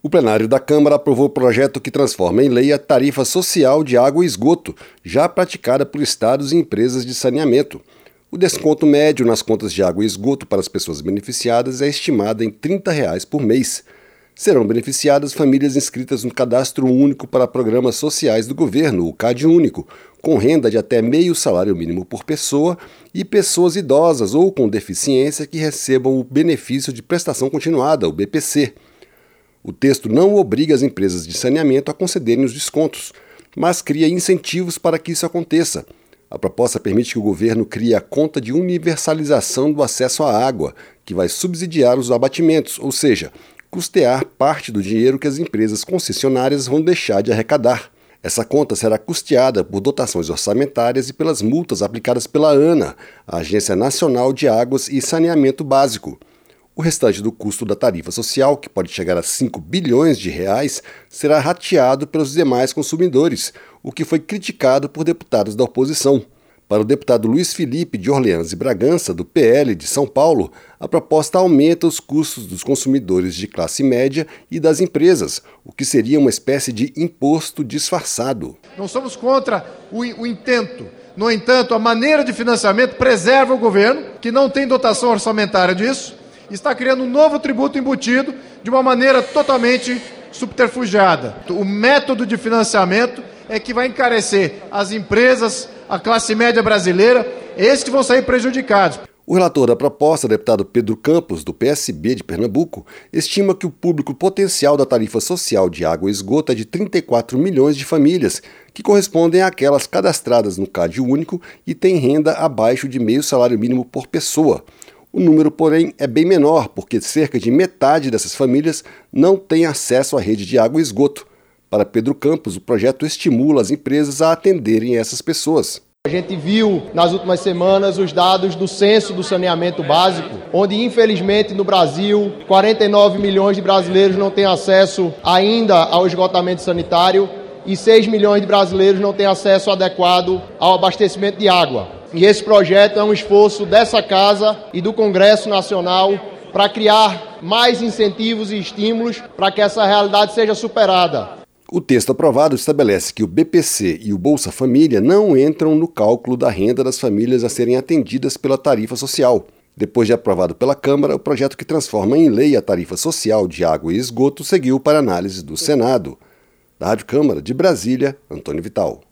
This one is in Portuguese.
O plenário da Câmara aprovou o projeto que transforma em lei a tarifa social de água e esgoto, já praticada por estados e empresas de saneamento. O desconto médio nas contas de água e esgoto para as pessoas beneficiadas é estimado em 30 reais por mês. Serão beneficiadas famílias inscritas no Cadastro Único para Programas Sociais do Governo, o CAD Único, com renda de até meio salário mínimo por pessoa e pessoas idosas ou com deficiência que recebam o benefício de prestação continuada, o BPC. O texto não obriga as empresas de saneamento a concederem os descontos, mas cria incentivos para que isso aconteça. A proposta permite que o governo crie a conta de universalização do acesso à água, que vai subsidiar os abatimentos, ou seja, custear parte do dinheiro que as empresas concessionárias vão deixar de arrecadar. Essa conta será custeada por dotações orçamentárias e pelas multas aplicadas pela ANA, a Agência Nacional de Águas e Saneamento Básico. O restante do custo da tarifa social, que pode chegar a 5 bilhões de reais, será rateado pelos demais consumidores, o que foi criticado por deputados da oposição. Para o deputado Luiz Felipe de Orleans e Bragança, do PL de São Paulo, a proposta aumenta os custos dos consumidores de classe média e das empresas, o que seria uma espécie de imposto disfarçado. Não somos contra o, o intento. No entanto, a maneira de financiamento preserva o governo, que não tem dotação orçamentária disso, está criando um novo tributo embutido de uma maneira totalmente subterfugiada. O método de financiamento é que vai encarecer as empresas, a classe média brasileira, esses que vão sair prejudicados. O relator da proposta, deputado Pedro Campos, do PSB de Pernambuco, estima que o público potencial da tarifa social de água e esgoto é de 34 milhões de famílias, que correspondem àquelas cadastradas no CAD único e têm renda abaixo de meio salário mínimo por pessoa. O número, porém, é bem menor, porque cerca de metade dessas famílias não tem acesso à rede de água e esgoto. Para Pedro Campos, o projeto estimula as empresas a atenderem essas pessoas. A gente viu nas últimas semanas os dados do censo do saneamento básico, onde infelizmente no Brasil 49 milhões de brasileiros não têm acesso ainda ao esgotamento sanitário e 6 milhões de brasileiros não têm acesso adequado ao abastecimento de água. E esse projeto é um esforço dessa casa e do Congresso Nacional para criar mais incentivos e estímulos para que essa realidade seja superada. O texto aprovado estabelece que o BPC e o Bolsa Família não entram no cálculo da renda das famílias a serem atendidas pela tarifa social. Depois de aprovado pela Câmara, o projeto que transforma em lei a tarifa social de água e esgoto seguiu para análise do Senado. Da Rádio Câmara de Brasília, Antônio Vital.